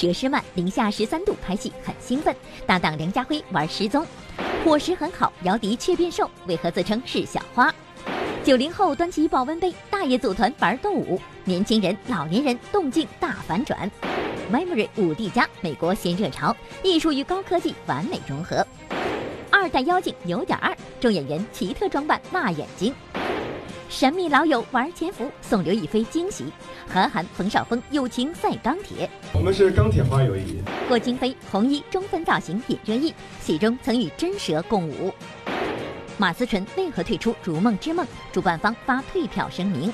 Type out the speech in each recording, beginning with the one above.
佘诗曼零下十三度拍戏很兴奋，搭档梁家辉玩失踪，伙食很好，姚笛却变瘦，为何自称是小花？九零后端起保温杯，大爷组团玩斗舞，年轻人、老年人动静大反转。Memory 五 D 加，美国新热潮，艺术与高科技完美融合。二代妖精有点二，众演员奇特装扮辣眼睛。神秘老友玩潜伏，送刘亦菲惊喜。韩寒、冯绍峰友情赛钢铁。我们是钢铁花友谊。郭京飞红衣中分造型引热议，戏中曾与真蛇共舞。马思纯为何退出《如梦之梦》？主办方发退票声明。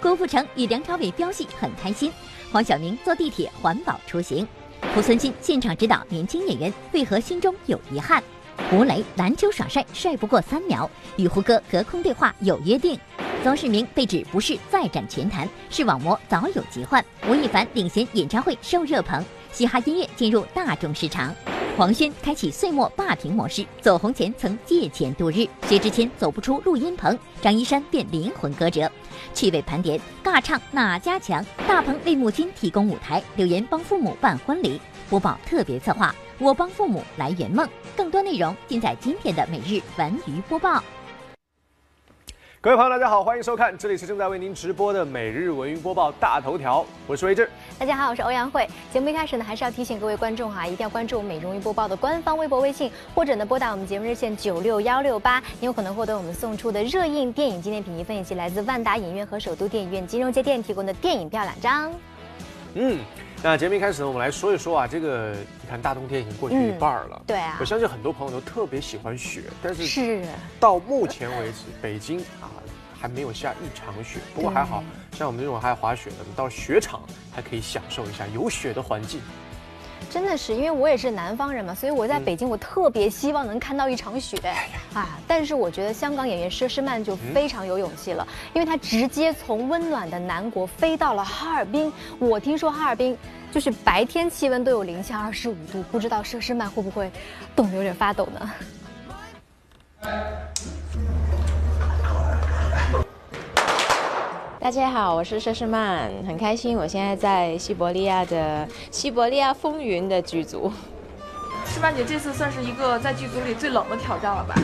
郭富城与梁朝伟飙戏很开心。黄晓明坐地铁环保出行。濮存昕现场指导年轻演员，为何心中有遗憾？吴磊篮球耍帅，帅不过三秒，与胡歌隔空对话有约定。邹市明被指不是再战拳坛，是网膜早有疾患。吴亦凡领衔演唱会受热捧，嘻哈音乐进入大众市场。黄轩开启岁末霸屏模式，走红前曾借钱度日。薛之谦走不出录音棚，张一山变灵魂歌者。趣味盘点，尬唱哪家强？大鹏为母亲提供舞台，柳岩帮父母办婚礼。播报特别策划。我帮父母来圆梦，更多内容尽在今天的每日文娱播报。各位朋友，大家好，欢迎收看，这里是正在为您直播的每日文娱播报大头条，我是魏志。大家好，我是欧阳慧。节目一开始呢，还是要提醒各位观众哈，一定要关注每日文娱播报的官方微博、微信，或者呢拨打我们节目热线九六幺六八，你有可能获得我们送出的热映电影纪念品一份，以及来自万达影院和首都电影院金融街店提供的电影票两张。嗯。那节目一开始呢，我们来说一说啊，这个你看大冬天已经过去一半了，对啊，我相信很多朋友都特别喜欢雪，但是是到目前为止，北京啊还没有下一场雪。不过还好像我们这种爱滑雪的，到雪场还可以享受一下有雪的环境。真的是，因为我也是南方人嘛，所以我在北京，我特别希望能看到一场雪。啊，但是我觉得香港演员佘诗曼就非常有勇气了，因为她直接从温暖的南国飞到了哈尔滨。我听说哈尔滨就是白天气温都有零下二十五度，不知道佘诗曼会不会冻得有点发抖呢？大家好，我是佘诗曼，很开心，我现在在西伯利亚的《西伯利亚风云》的剧组。诗曼姐这次算是一个在剧组里最冷的挑战了吧？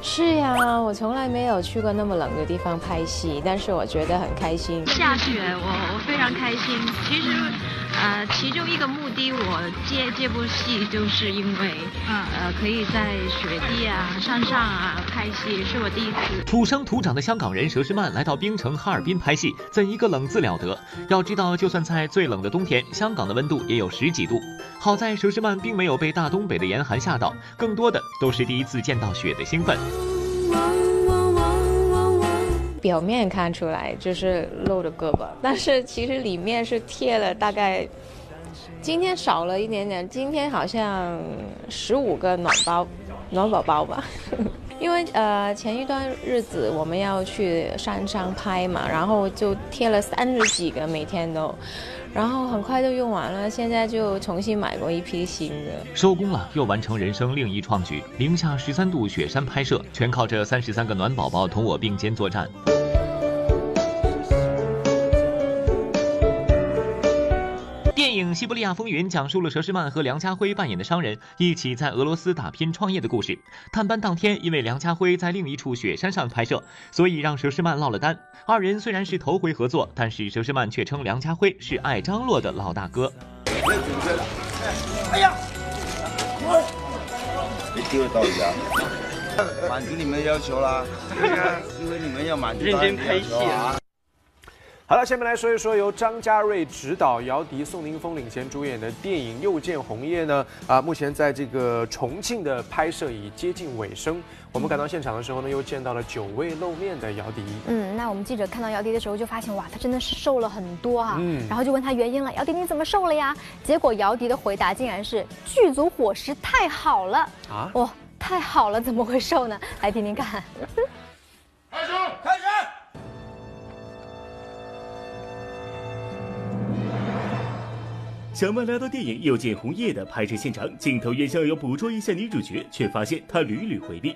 是呀，我从来没有去过那么冷的地方拍戏，但是我觉得很开心。下雪，我我非常开心。其实，呃，其中一个目的，我接这部戏就是因为，呃，可以在雪地啊、山上啊拍戏，是我第一次。土生土长的香港人佘诗曼来到冰城哈尔滨拍戏，怎一个冷字了得？要知道，就算在最冷的冬天，香港的温度也有十几度。好在佘诗曼并没有被大东北的严寒吓到，更多的都是第一次见到雪的兴奋。表面看出来就是露着胳膊，但是其实里面是贴了大概，今天少了一点点，今天好像十五个暖包，暖宝宝吧。因为呃前一段日子我们要去山上拍嘛，然后就贴了三十几个，每天都。然后很快就用完了，现在就重新买过一批新的。收工了，又完成人生另一创举，零下十三度雪山拍摄，全靠这三十三个暖宝宝同我并肩作战。《西伯利亚风云》讲述了佘诗曼和梁家辉扮演的商人一起在俄罗斯打拼创业的故事。探班当天，因为梁家辉在另一处雪山上拍摄，所以让佘诗曼落了单。二人虽然是头回合作，但是佘诗曼却称梁家辉是爱张罗的老大哥。哎呀！别丢了刀子满足你们要求啦，因为你们要满足认真拍戏啊。好了，下面来说一说由张家瑞执导、姚笛、宋宁峰领衔主演的电影《又见红叶》呢。啊，目前在这个重庆的拍摄已接近尾声。我们赶到现场的时候呢，又见到了久未露面的姚笛。嗯，那我们记者看到姚笛的时候就发现，哇，她真的是瘦了很多啊。嗯，然后就问他原因了，姚笛你怎么瘦了呀？结果姚笛的回答竟然是剧组伙食太好了啊！哇，太好了，怎么会瘦呢？来听听看。开始，开始。小曼来到电影《又见红叶》的拍摄现场，镜头原想要捕捉一下女主角，却发现她屡屡回避。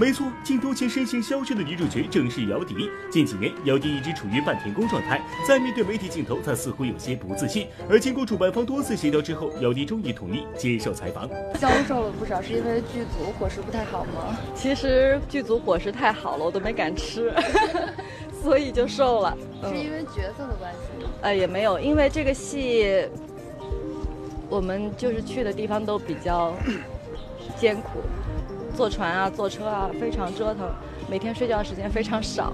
没错，镜头前身形消瘦的女主角正是姚笛。近几年，姚笛一直处于半停工状态，在面对媒体镜头，她似乎有些不自信。而经过主办方多次协调之后，姚笛终于同意接受采访。消瘦了不少，是因为剧组伙食不太好吗？其实剧组伙食太好了，我都没敢吃，所以就瘦了。是因为角色的关系吗？呃，也没有，因为这个戏，我们就是去的地方都比较艰苦，坐船啊，坐车啊，非常折腾，每天睡觉时间非常少。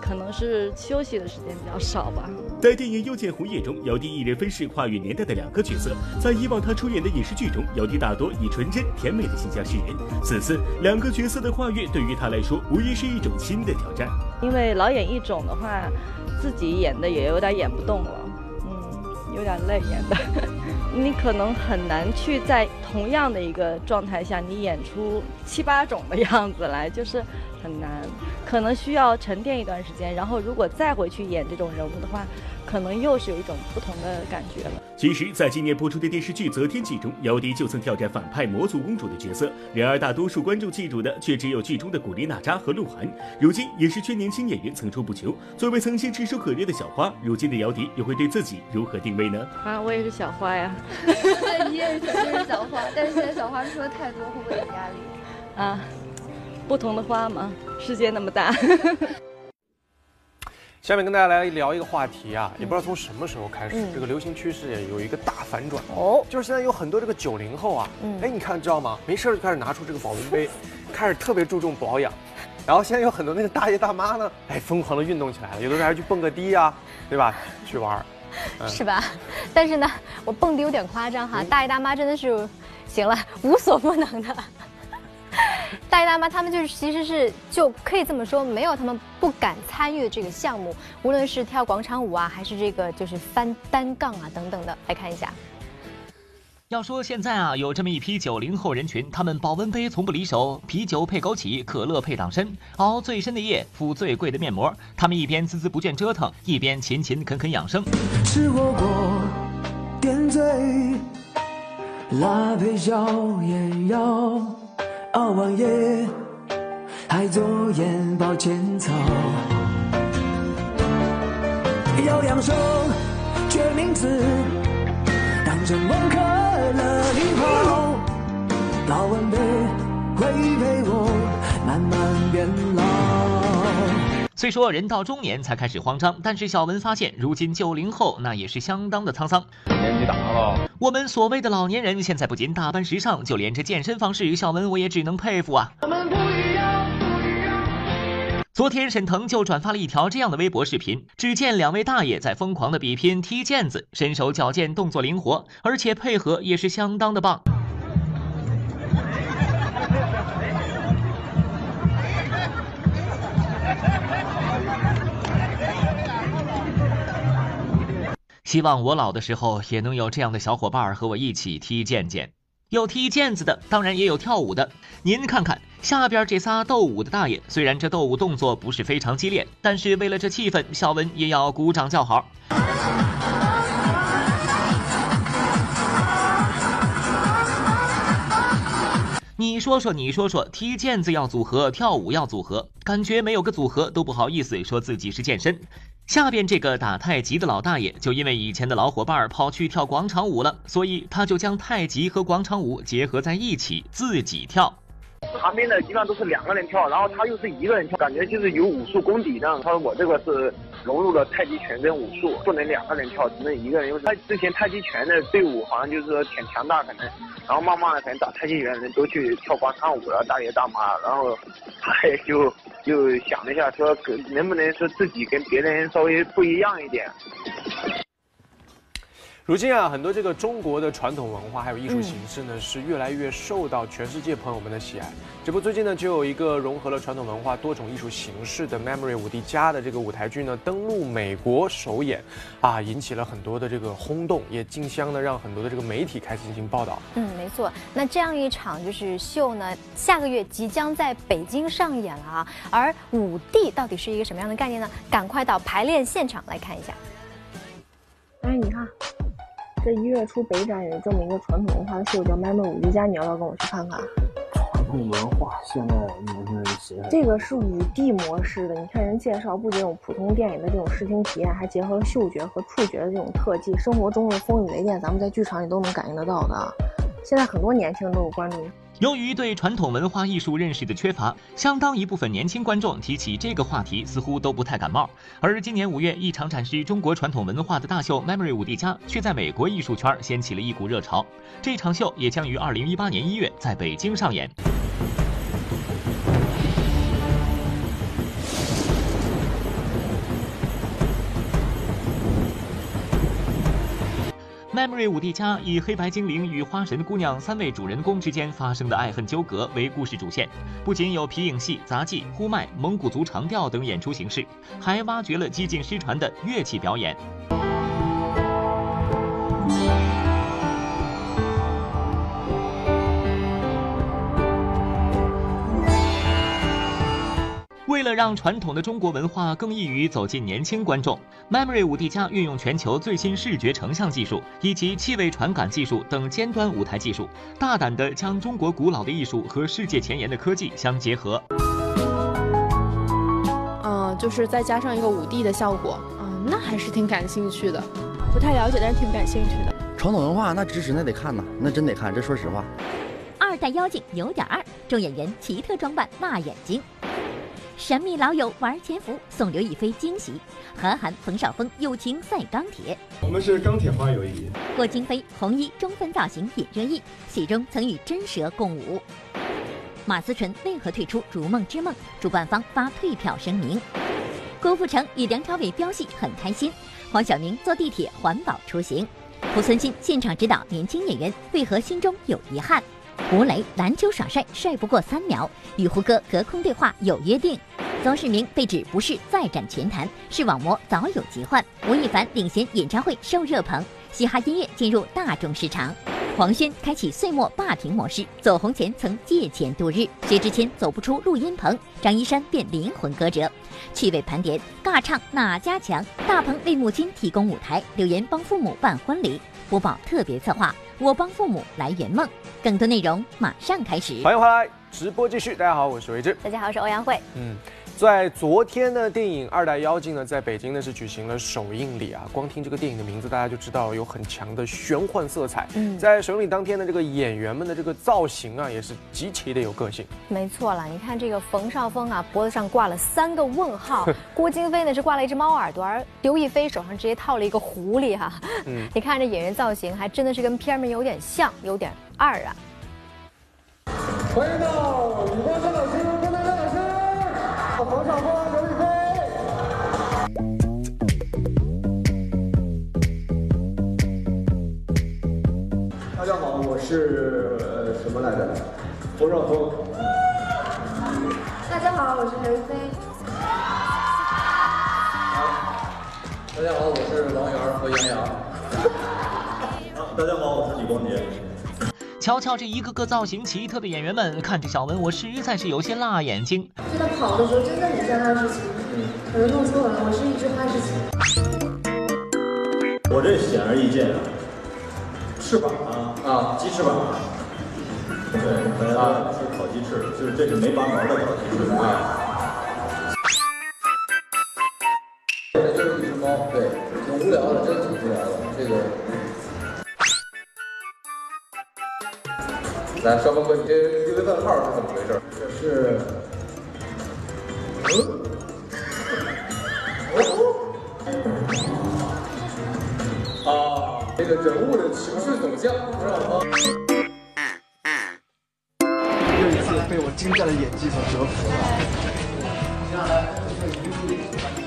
可能是休息的时间比较少吧。在电影《又见红叶》中，姚笛一人分饰跨越年代的两个角色。在以往她出演的影视剧中，姚笛大多以纯真甜美的形象示人。此次两个角色的跨越，对于她来说无疑是一种新的挑战。因为老演一种的话，自己演的也有点演不动了，嗯，有点累演的。你可能很难去在同样的一个状态下，你演出七八种的样子来，就是很难。可能需要沉淀一段时间，然后如果再回去演这种人物的话，可能又是有一种不同的感觉了。其实，在今年播出的电视剧《择天记》中，姚笛就曾挑战反派魔族公主的角色。然而，大多数观众记住的却只有剧中的古力娜扎和鹿晗。如今，也是缺年轻演员层出不穷。作为曾经炙手可热的小花，如今的姚笛又会对自己如何定位呢？啊，我也是小花呀。你也是小花，但是现在小花说的太多，会不会有压力？啊。不同的花嘛，世界那么大。下面跟大家来聊一个话题啊，也不知道从什么时候开始，这个流行趋势也有一个大反转哦，就是现在有很多这个九零后啊，哎，你看知道吗？没事就开始拿出这个保温杯，开始特别注重保养。然后现在有很多那个大爷大妈呢，哎，疯狂的运动起来了，有的人还去蹦个迪呀，对吧？去玩，是吧？但是呢，我蹦迪有点夸张哈，大爷大妈真的是行了，无所不能的。大爷大妈他们就是其实是就可以这么说，没有他们不敢参与这个项目，无论是跳广场舞啊，还是这个就是翻单杠啊等等的。来看一下，要说现在啊，有这么一批九零后人群，他们保温杯从不离手，啤酒配枸杞，可乐配党参，熬最深的夜，敷最贵的面膜。他们一边孜孜不倦折腾，一边勤勤恳恳养生。吃火锅，点嘴，辣配小也要。熬完夜，还做眼保健操，要养生，决名字，当成温可乐一泡，老晚辈会陪我慢慢变老。虽说人到中年才开始慌张，但是小文发现，如今九零后那也是相当的沧桑。年纪大了，我们所谓的老年人，现在不仅打扮时尚，就连这健身方式，小文我也只能佩服啊。昨天沈腾就转发了一条这样的微博视频，只见两位大爷在疯狂的比拼踢毽子，身手矫健，动作灵活，而且配合也是相当的棒。希望我老的时候也能有这样的小伙伴和我一起踢毽毽。有踢毽子的，当然也有跳舞的。您看看下边这仨斗舞的大爷，虽然这斗舞动作不是非常激烈，但是为了这气氛，小文也要鼓掌叫好。你说说，你说说，踢毽子要组合，跳舞要组合，感觉没有个组合都不好意思说自己是健身。下边这个打太极的老大爷，就因为以前的老伙伴跑去跳广场舞了，所以他就将太极和广场舞结合在一起，自己跳。旁边的基本上都是两个人跳，然后他又是一个人跳，感觉就是有武术功底的。他说我这个是融入了太极拳跟武术，不能两个人跳，只能一个人。因为他之前太极拳的队伍好像就是说挺强大，可能，然后慢慢的可能打太极拳的人都去跳广场舞了，大爷大妈，然后他也就就想了一下，说能不能说自己跟别人稍微不一样一点。如今啊，很多这个中国的传统文化还有艺术形式呢，是越来越受到全世界朋友们的喜爱。这不，最近呢，就有一个融合了传统文化多种艺术形式的《Memory 五 D 加》的这个舞台剧呢，登陆美国首演，啊，引起了很多的这个轰动，也竞相的让很多的这个媒体开始进行报道。嗯，没错。那这样一场就是秀呢，下个月即将在北京上演了啊。而五 D 到底是一个什么样的概念呢？赶快到排练现场来看一下。哎，你看。这一月初北展有这么一个传统文化的秀，叫《麦麦五 D 加》，你要不要跟我去看看？传统文化，现在年轻人谁还？这个是五 D 模式的，你看人介绍，不仅有普通电影的这种视听体验，还结合了嗅觉和触觉的这种特技，生活中的风雨雷电，咱们在剧场里都能感应得到的。现在很多年轻人都有关注。由于对传统文化艺术认识的缺乏，相当一部分年轻观众提起这个话题似乎都不太感冒。而今年五月，一场展示中国传统文化的大秀《Memory 五帝家》却在美国艺术圈掀起了一股热潮。这场秀也将于二零一八年一月在北京上演。Memory 五 D 家以黑白精灵与花神姑娘三位主人公之间发生的爱恨纠葛为故事主线，不仅有皮影戏、杂技、呼麦、蒙古族长调等演出形式，还挖掘了几近失传的乐器表演。为了让传统的中国文化更易于走进年轻观众，Memory 五 D 加运用全球最新视觉成像技术以及气味传感技术等尖端舞台技术，大胆地将中国古老的艺术和世界前沿的科技相结合。嗯，就是再加上一个五 D 的效果，嗯，那还是挺感兴趣的。不太了解，但是挺感兴趣的。传统文化那知识那得看呐，那真得看。这说实话，二代妖精有点二，众演员奇特装扮辣眼睛。神秘老友玩潜伏，送刘亦菲惊喜；韩寒、冯绍峰友情赛钢铁。我们是钢铁花友谊。郭京飞红衣中分造型引热议，戏中曾与真蛇共舞。马思纯为何退出《如梦之梦》？主办方发退票声明。郭富城与梁朝伟飙戏很开心。黄晓明坐地铁环保出行。濮存昕现场指导年轻演员，为何心中有遗憾？吴磊篮球耍帅，帅不过三秒，与胡歌隔空对话有约定。邹市明被指不是再战拳坛，是网膜早有疾患。吴亦凡领衔演唱会受热捧，嘻哈音乐进入大众市场。黄轩开启岁末霸屏模式，走红前曾借钱度日。薛之谦走不出录音棚，张一山变灵魂歌者。趣味盘点，尬唱哪家强？大鹏为母亲提供舞台，柳岩帮父母办婚礼。播报特别策划，我帮父母来圆梦。更多内容马上开始。欢迎回来，直播继续。大家好，我是维志。大家好，我是欧阳慧。嗯。在昨天呢，电影《二代妖精》呢，在北京呢是举行了首映礼啊。光听这个电影的名字，大家就知道有很强的玄幻色彩。嗯，在首映礼当天呢，这个演员们的这个造型啊，也是极其的有个性。没错了，你看这个冯绍峰啊，脖子上挂了三个问号；郭京飞呢是挂了一只猫耳朵，而刘亦菲手上直接套了一个狐狸哈。嗯，你看这演员造型，还真的是跟片儿们有点像，有点二啊。欢迎到李光山老师。冯绍峰、刘亦菲。大家好，我是呃什么来着？冯绍峰。大家好，我是刘亦菲。大家好，我是王源和杨洋。大家好，我是李光洁。瞧瞧这一个个造型奇特的演员们，看着小文我实在是有些辣眼睛。就他跑的时候真的很像哈士奇，可能弄错了，我是一只哈士奇。我这显而易见啊，翅膀啊啊，鸡翅膀。对，大家是烤鸡翅，就是这是没拔毛的烤鸡翅啊。这就是一只猫，对，挺无聊的，真的挺无聊的，这个。来，双峰哥，你这一个问号是怎么回事？这是，啊，这个人物的情绪走向，知道吗？又一次被我精湛的演技所折服了。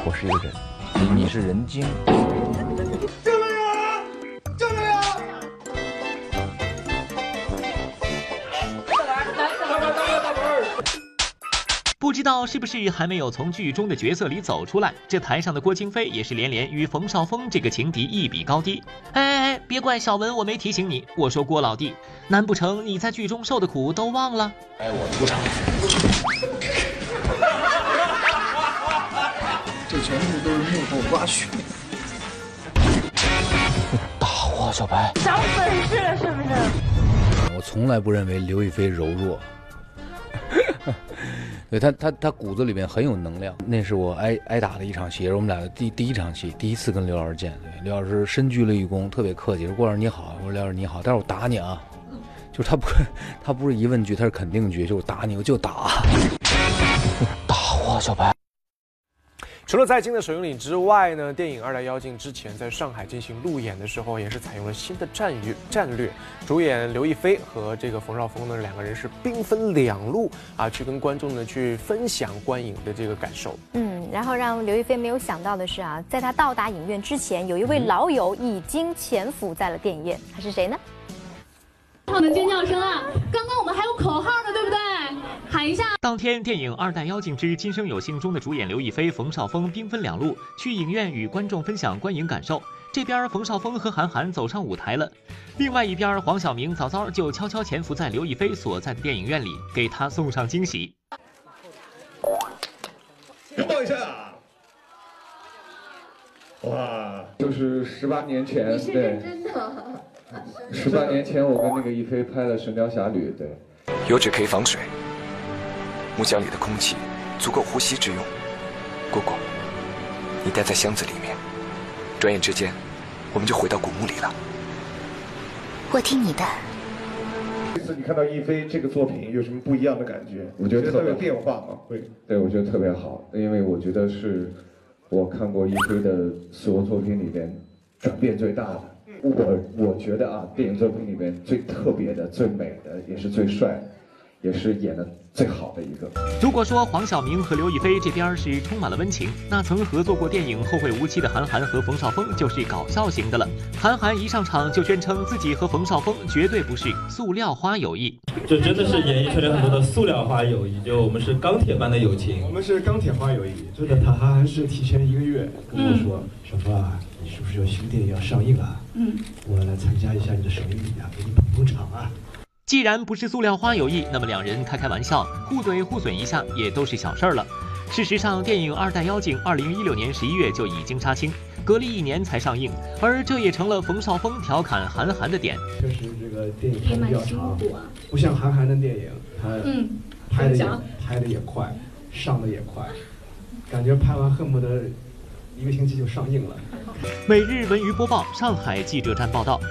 我是一个人，你是人精。道是不是还没有从剧中的角色里走出来，这台上的郭京飞也是连连与冯绍峰这个情敌一比高低。哎哎哎，别怪小文我没提醒你，我说郭老弟，难不成你在剧中受的苦都忘了？哎，我出场。这全部都是幕后花絮。大话小白，长本事了是不是？我从来不认为刘亦菲柔弱。对他，他他骨子里面很有能量。那是我挨挨打的一场戏，也是我们俩的第第一场戏，第一次跟刘老师见。对，刘老师深鞠了一躬，特别客气，说郭老师你好。我说刘老师你好，但是我打你啊，就是他不他不是疑问句，他是肯定句，就是打你我就打，打我小白。除了在京的首映礼之外呢，电影《二代妖精》之前在上海进行路演的时候，也是采用了新的战略战略。主演刘亦菲和这个冯绍峰呢，两个人是兵分两路啊，去跟观众呢去分享观影的这个感受。嗯，然后让刘亦菲没有想到的是啊，在她到达影院之前，有一位老友已经潜伏在了电影院，他是谁呢？好的尖叫声啊！刚刚我们还有口号呢，对不对？喊一下。当天，电影《二代妖精之今生有幸》中的主演刘亦菲、冯绍峰兵分两路，去影院与观众分享观影感受。这边冯绍峰和韩寒走上舞台了，另外一边黄晓明早早就悄悄潜伏在刘亦菲所在的电影院里，给她送上惊喜。拥抱一下。哇，就是十八年前，对。真的。十八年前，我跟那个亦菲拍了《神雕侠侣》，对。油脂可以防水，木箱里的空气足够呼吸之用。姑姑，你待在箱子里面，转眼之间，我们就回到古墓里了。我听你的。这次你看到一菲这个作品有什么不一样的感觉？我觉得特别变化吗，会。对，我觉得特别好，因为我觉得是我看过一菲的所有作品里边转变最大的。我我觉得啊，电影作品里面最特别的、最美的，也是最帅，也是演的最好的一个。如果说黄晓明和刘亦菲这边是充满了温情，那曾合作过电影《后会无期》的韩寒和冯绍峰就是搞笑型的了。韩寒一上场就宣称自己和冯绍峰绝对不是塑料花友谊，这真的是演艺圈里很多的塑料花友谊，就我们是钢铁般的友情。我们是钢铁花友谊，真的，他还是提前一个月跟我说，小峰啊。你是不是有新电影要上映啊？嗯，我来参加一下你的首映礼啊，给你捧捧场啊。既然不是塑料花友谊，那么两人开开玩笑、互怼互损一下也都是小事儿了。事实上，电影《二代妖精》二零一六年十一月就已经杀青，隔了一年才上映，而这也成了冯绍峰调侃韩寒的点。确实，这个电影拍的比较长，不像韩寒的电影，他拍的也拍的也快，上的也快，感觉拍完恨不得。一个星期就上映了。每日文娱播报，上海记者站报道。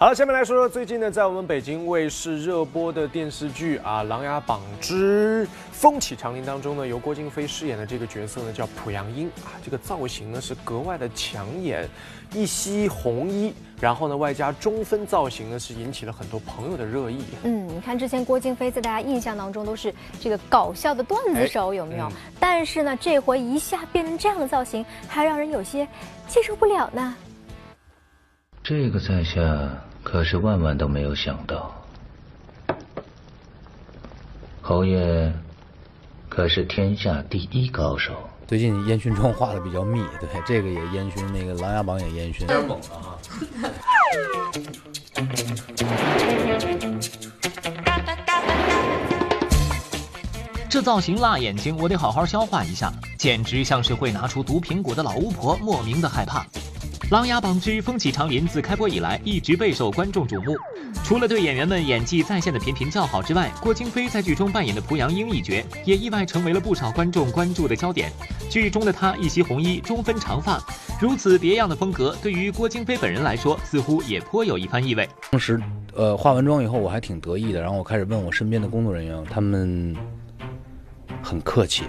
好了，下面来说说最近呢，在我们北京卫视热播的电视剧啊《琅琊榜之风起长林》当中呢，由郭京飞饰演的这个角色呢叫濮阳英啊，这个造型呢是格外的抢眼，一袭红衣，然后呢外加中分造型呢是引起了很多朋友的热议。嗯，你看之前郭京飞在大家印象当中都是这个搞笑的段子手，有没有？但是呢这回一下变成这样的造型，还让人有些接受不了呢。这个在下。可是万万都没有想到，侯爷可是天下第一高手。最近烟熏妆画的比较密，对这个也烟熏，那个《琅琊榜》也烟熏，有点猛了哈。这造型辣眼睛，我得好好消化一下，简直像是会拿出毒苹果的老巫婆，莫名的害怕。《琅琊榜之风起长林》自开播以来一直备受观众瞩目，除了对演员们演技在线的频频叫好之外，郭京飞在剧中扮演的濮阳英一角也意外成为了不少观众关注的焦点。剧中的他一袭红衣，中分长发，如此别样的风格，对于郭京飞本人来说，似乎也颇有一番意味。当时，呃，化完妆以后，我还挺得意的，然后我开始问我身边的工作人员，他们很客气。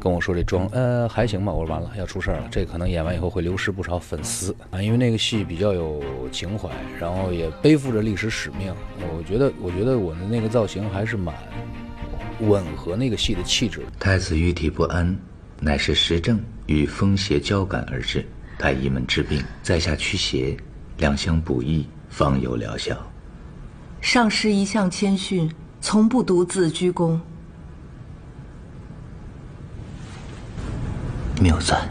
跟我说这妆，呃，还行吧。我说完了，要出事儿了。这可能演完以后会流失不少粉丝啊，因为那个戏比较有情怀，然后也背负着历史使命。我觉得，我觉得我的那个造型还是蛮吻合那个戏的气质。太子玉体不安，乃是时政与风邪交感而至，太医们治病，在下驱邪，两相补益，方有疗效。上师一向谦逊，从不独自居功。谬赞。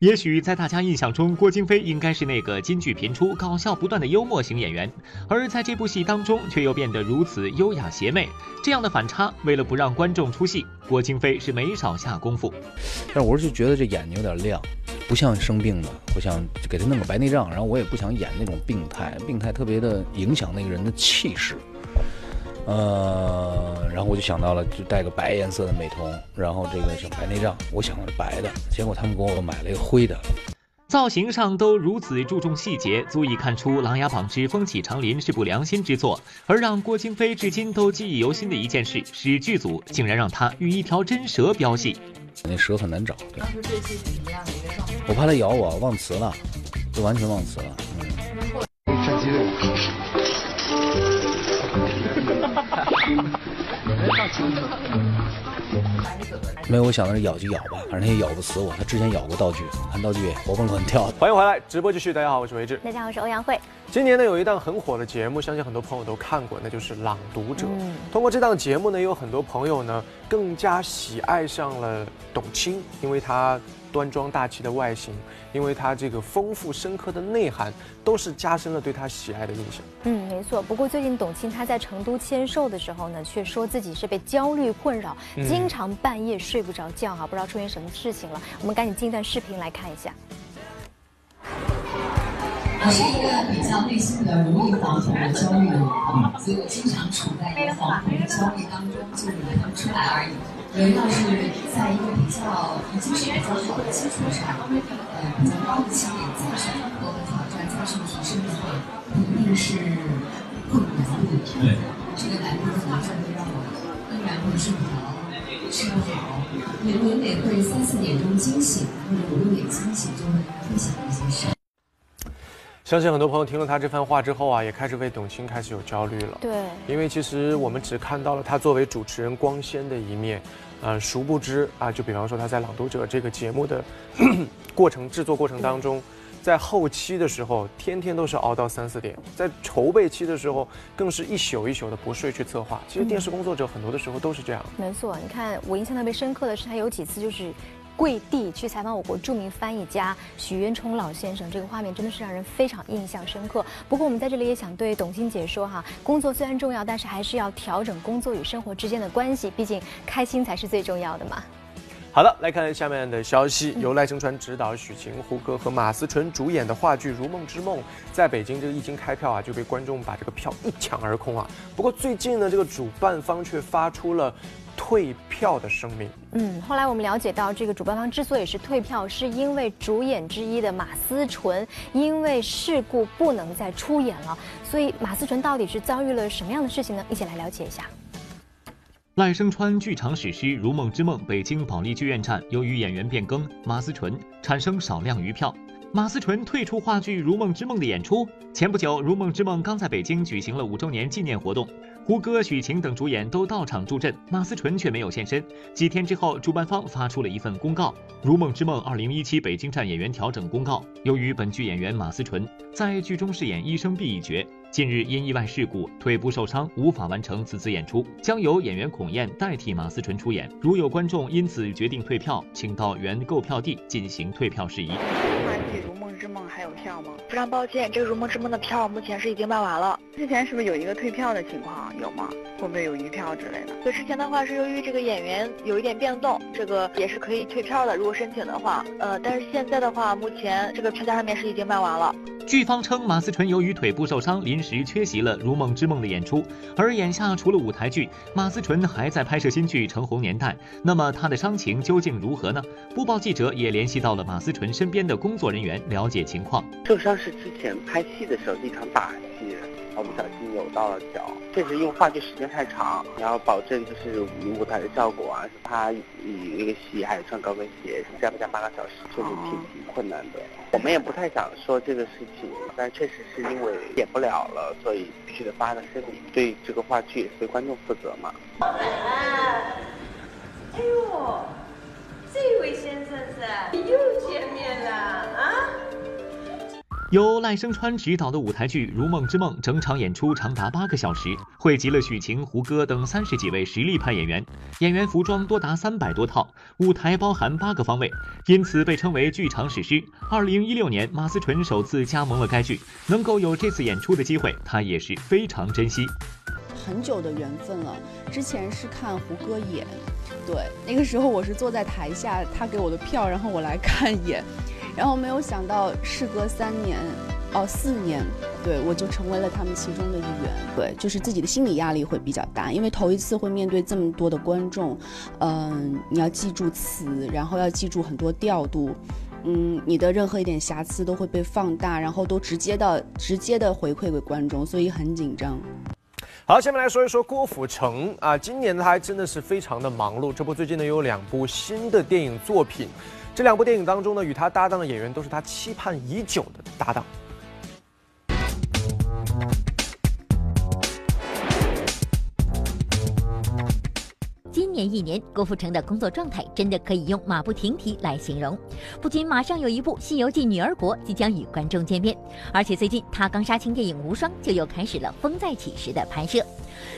也许在大家印象中，郭京飞应该是那个金句频出、搞笑不断的幽默型演员，而在这部戏当中，却又变得如此优雅邪魅。这样的反差，为了不让观众出戏，郭京飞是没少下功夫。但是我是就觉得这眼睛有点亮，不像生病的，我想给他弄个白内障，然后我也不想演那种病态，病态特别的影响那个人的气势。呃，然后我就想到了，就戴个白颜色的美瞳，然后这个小白内障，我想的是白的，结果他们给我买了一个灰的。造型上都如此注重细节，足以看出《琅琊榜之风起长林》是部良心之作。而让郭京飞至今都记忆犹新的一件事，是剧组竟然让他与一条真蛇飙戏。那蛇很难找，对。当时这戏是什么样的一个状态？我怕它咬我，忘词了，就完全忘词了。嗯。没有，我想的是咬就咬吧，反正他也咬不死我。他之前咬过道具，看道具活蹦乱跳。欢迎回来，直播继续。大家好，我是维志。大家好，我是欧阳慧。今年呢，有一档很火的节目，相信很多朋友都看过，那就是《朗读者》。嗯通过这档节目呢，有很多朋友呢更加喜爱上了董卿，因为她。端庄大气的外形，因为她这个丰富深刻的内涵，都是加深了对她喜爱的印象。嗯，没错。不过最近董卿她在成都签售的时候呢，却说自己是被焦虑困扰，经常半夜睡不着觉哈，不知道出现什么事情了。我们赶紧进一段视频来看一下。我是一个比较内心比较容易惶恐的焦虑的人，所以我经常处在一个惶恐的焦虑当中，就是没看不出来而已。人要是在一个比较已经是比较好的基础上，呃，比较高的起点再去更多的挑战，再去提升的话，一定是更难度。对，这个难度可能就会让我依然会睡不着，吃不好，每每每会三四点钟惊醒，或者五六点惊醒，就会会想一些事。相信很多朋友听了他这番话之后啊，也开始为董卿开始有焦虑了。对，因为其实我们只看到了他作为主持人光鲜的一面。呃，殊不知啊，就比方说他在《朗读者》这个节目的 过程制作过程当中，在后期的时候，天天都是熬到三四点，在筹备期的时候，更是一宿一宿的不睡去策划。其实电视工作者很多的时候都是这样。没错，你看我印象特别深刻的是，他有几次就是。跪地去采访我国著名翻译家许渊冲老先生，这个画面真的是让人非常印象深刻。不过我们在这里也想对董卿姐说哈，工作虽然重要，但是还是要调整工作与生活之间的关系，毕竟开心才是最重要的嘛。好的，来看下面的消息，由赖声川执导、许晴、胡歌和马思纯主演的话剧《如梦之梦》在北京这个一经开票啊，就被观众把这个票一抢而空啊。不过最近呢，这个主办方却发出了。退票的声明。嗯，后来我们了解到，这个主办方之所以是退票，是因为主演之一的马思纯因为事故不能再出演了。所以马思纯到底是遭遇了什么样的事情呢？一起来了解一下。赖声川剧场史诗《如梦之梦》北京保利剧院站，由于演员变更，马思纯产生少量余票。马思纯退出话剧《如梦之梦》的演出。前不久，《如梦之梦》刚在北京举行了五周年纪念活动，胡歌、许晴等主演都到场助阵，马思纯却没有现身。几天之后，主办方发出了一份公告，《如梦之梦》二零一七北京站演员调整公告。由于本剧演员马思纯在剧中饰演医生 B 一角，近日因意外事故腿部受伤，无法完成此次演出，将由演员孔燕代替马思纯出演。如有观众因此决定退票，请到原购票地进行退票事宜。之梦还有票吗？非常抱歉，这个《如梦之梦》的票目前是已经卖完了。之前是不是有一个退票的情况？有吗？会不会有余票之类的？对，之前的话是由于这个演员有一点变动，这个也是可以退票的，如果申请的话。呃，但是现在的话，目前这个票价上面是已经卖完了。剧方称，马思纯由于腿部受伤，临时缺席了《如梦之梦》的演出。而眼下除了舞台剧，马思纯还在拍摄新剧《橙红年代》。那么她的伤情究竟如何呢？播报记者也联系到了马思纯身边的工作人员，了解情况。受伤是之前拍戏的时候一场打戏。我不小心扭到了脚，确实因为话剧时间太长，然后保证就是舞台的效果啊，是怕你那个戏还有穿高跟鞋，加不加八个小时，确实挺挺困难的。我们也不太想说这个事情，但确实是因为演不了了，所以必须得发个声明，对这个话剧对观众负责嘛。哎呦，这位先生是又见面了啊？由赖声川执导的舞台剧《如梦之梦》整场演出长达八个小时，汇集了许晴、胡歌等三十几位实力派演员，演员服装多达三百多套，舞台包含八个方位，因此被称为剧场史诗。二零一六年，马思纯首次加盟了该剧，能够有这次演出的机会，他也是非常珍惜。很久的缘分了，之前是看胡歌演，对，那个时候我是坐在台下，他给我的票，然后我来看演。然后没有想到，事隔三年，哦四年，对我就成为了他们其中的一员。对，就是自己的心理压力会比较大，因为头一次会面对这么多的观众，嗯，你要记住词，然后要记住很多调度，嗯，你的任何一点瑕疵都会被放大，然后都直接到直接的回馈给观众，所以很紧张。好，下面来说一说郭富城啊，今年他还真的是非常的忙碌，这不最近呢有两部新的电影作品，这两部电影当中呢与他搭档的演员都是他期盼已久的搭档。今年一年，郭富城的工作状态真的可以用马不停蹄来形容。不仅马上有一部《西游记女儿国》即将与观众见面，而且最近他刚杀青电影《无双》就又开始了《风再起时》的拍摄。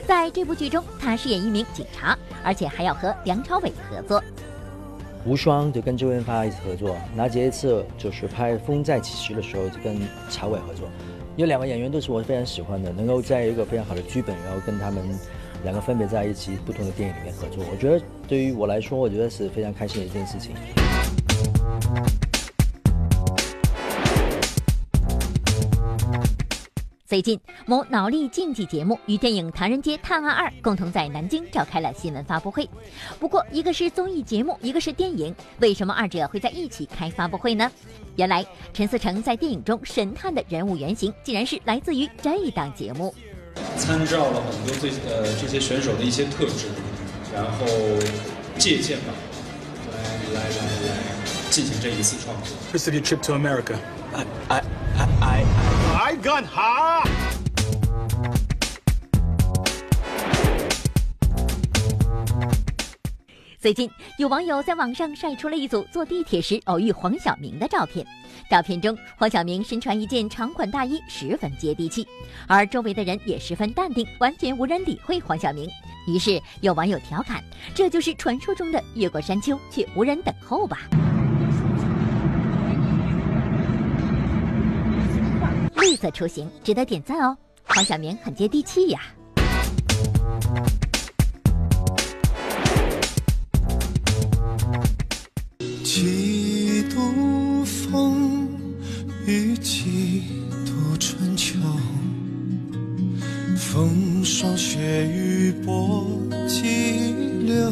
在这部剧中，他饰演一名警察，而且还要和梁朝伟合作。无双就跟周润发一起合作，那这一次就是拍《风再起时》的时候就跟曹伟合作。有两个演员都是我非常喜欢的，能够在一个非常好的剧本，然后跟他们。两个分别在一起不同的电影里面合作，我觉得对于我来说，我觉得是非常开心的一件事情。最近，某脑力竞技节目与电影《唐人街探案二》共同在南京召开了新闻发布会。不过，一个是综艺节目，一个是电影，为什么二者会在一起开发布会呢？原来，陈思诚在电影中神探的人物原型，竟然是来自于这一档节目。参照了很多这呃这些选手的一些特质，然后借鉴吧，来来来来进行这一次创作。City trip to America. I I I I got hot. 最近有网友在网上晒出了一组坐地铁时偶遇黄晓明的照片。照片中，黄晓明身穿一件长款大衣，十分接地气，而周围的人也十分淡定，完全无人理会黄晓明。于是有网友调侃：“这就是传说中的越过山丘却无人等候吧？”绿色出行值得点赞哦，黄晓明很接地气呀。几度风雨几度春秋，风霜雪雨波激流，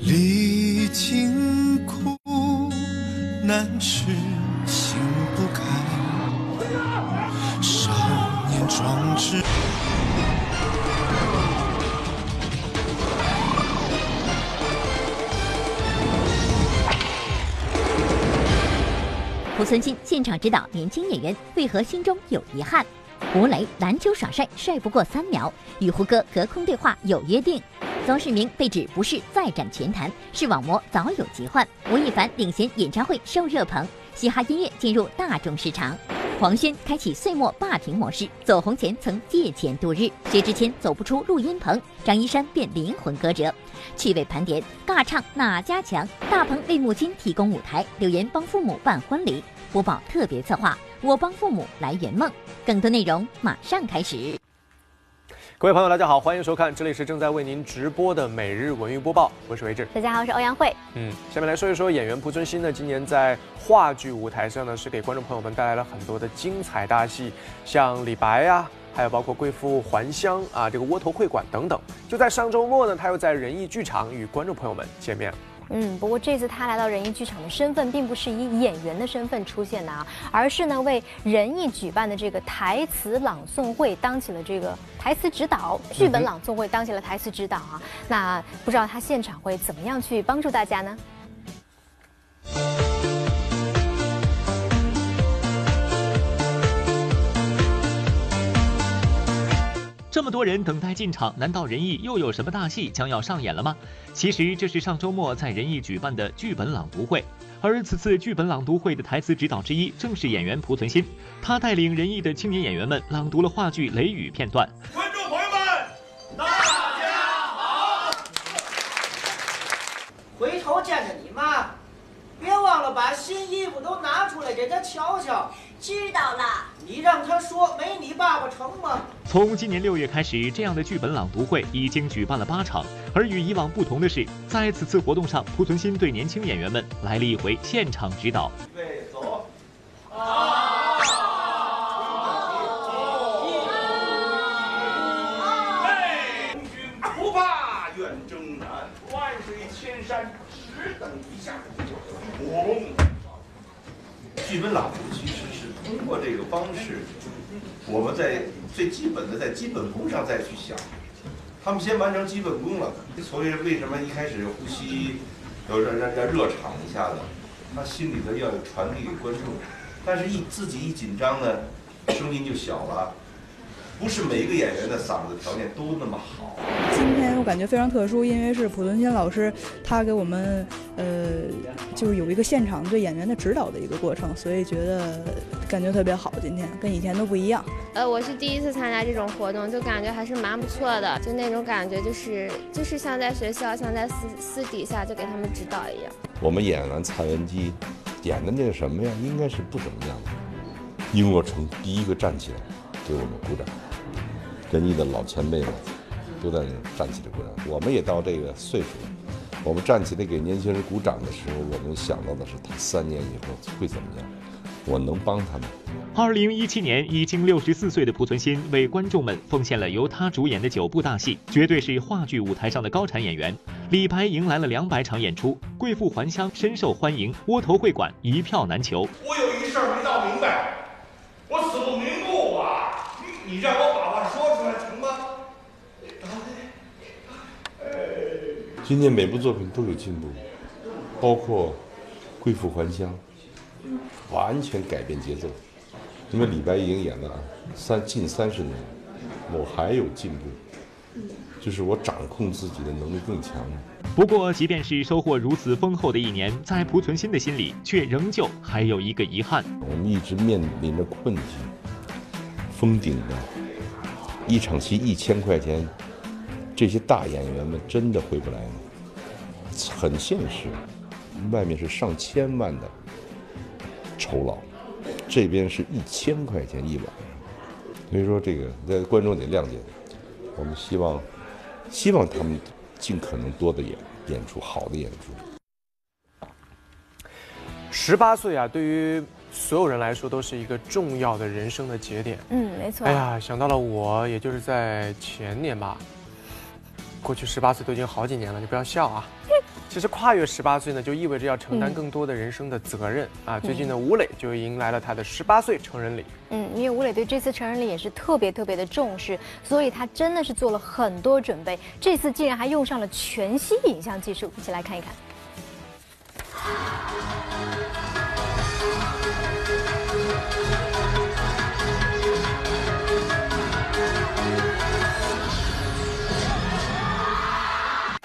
历经苦难时壮志。濮存昕现场指导年轻演员，为何心中有遗憾？吴磊篮球耍帅，帅不过三秒，与胡歌隔空对话有约定。邹市明被指不是再战拳坛，视网膜早有疾患。吴亦凡领衔演唱会受热捧，嘻哈音乐进入大众市场。黄轩开启岁末霸屏模式，走红前曾借钱度日。薛之谦走不出录音棚，张一山变灵魂歌者。趣味盘点，尬唱哪家强？大鹏为母亲提供舞台，柳岩帮父母办婚礼。播报特别策划，我帮父母来圆梦。更多内容马上开始。各位朋友，大家好，欢迎收看，这里是正在为您直播的每日文娱播报，我是维志。大家好，我是欧阳慧。嗯，下面来说一说演员濮存昕呢，今年在话剧舞台上呢，是给观众朋友们带来了很多的精彩大戏，像李白呀，还有包括贵妇还乡啊，这个窝头会馆等等。就在上周末呢，他又在仁义剧场与观众朋友们见面了。嗯，不过这次他来到仁义剧场的身份，并不是以演员的身份出现的啊，而是呢为仁义举办的这个台词朗诵会当起了这个台词指导，剧本朗诵会当起了台词指导啊。那不知道他现场会怎么样去帮助大家呢？这么多人等待进场，难道仁义又有什么大戏将要上演了吗？其实这是上周末在仁义举办的剧本朗读会，而此次剧本朗读会的台词指导之一正是演员濮存昕，他带领仁义的青年演员们朗读了话剧《雷雨》片段。观众朋友们，大家好！回头见着你妈，别忘了把新衣服都拿出来给他瞧瞧。知道了。你让他说没你爸爸成吗？从今年六月开始，这样的剧本朗读会已经举办了八场。而与以往不同的是，在此次活动上，濮存昕对年轻演员们来了一回现场指导。预备走。剧本朗读其实是通过这个方式，我们在最基本的在基本功上再去想。他们先完成基本功了，所以为什么一开始呼吸要让让让热场一下子，他心里头要有传递给观众，但是一自己一紧张呢，声音就小了。不是每一个演员的嗓子条件都那么好。今天我感觉非常特殊，因为是濮存昕老师，他给我们呃，就是有一个现场对演员的指导的一个过程，所以觉得感觉特别好。今天跟以前都不一样。呃，我是第一次参加这种活动，就感觉还是蛮不错的，就那种感觉就是就是像在学校，像在私私底下就给他们指导一样。我们演完蔡文姬，演的那个什么呀，应该是不怎么样的。殷若成第一个站起来给我们鼓掌。仁义的老前辈们都在那站起来鼓掌，我们也到这个岁数了。我们站起来给年轻人鼓掌的时候，我们想到的是他三年以后会怎么样，我能帮他们。二零一七年，已经六十四岁的濮存昕为观众们奉献了由他主演的九部大戏，绝对是话剧舞台上的高产演员。李白迎来了两百场演出，贵妇还乡深受欢迎，窝头会馆一票难求。我有一事儿没闹明白，我死不瞑目啊！你你让我把话说出来成吗？今年每部作品都有进步，包括《贵妇还乡》，完全改变节奏。因为李白已经演了三近三十年，我还有进步，就是我掌控自己的能力更强了。不过，即便是收获如此丰厚的一年，在濮存昕的心里，却仍旧还有一个遗憾。我们一直面临着困境，封顶的，一场戏一千块钱，这些大演员们真的回不来吗？很现实，外面是上千万的酬劳，这边是一千块钱一晚上，所以说这个在观众得谅解。我们希望，希望他们尽可能多的演演出好的演出。十八岁啊，对于所有人来说都是一个重要的人生的节点。嗯，没错。哎呀，想到了我，也就是在前年吧。过去十八岁都已经好几年了，你不要笑啊。其实跨越十八岁呢，就意味着要承担更多的人生的责任啊。最近呢，吴磊就迎来了他的十八岁成人礼。嗯，因为吴磊对这次成人礼也是特别特别的重视，所以他真的是做了很多准备。这次竟然还用上了全息影像技术，一起来看一看。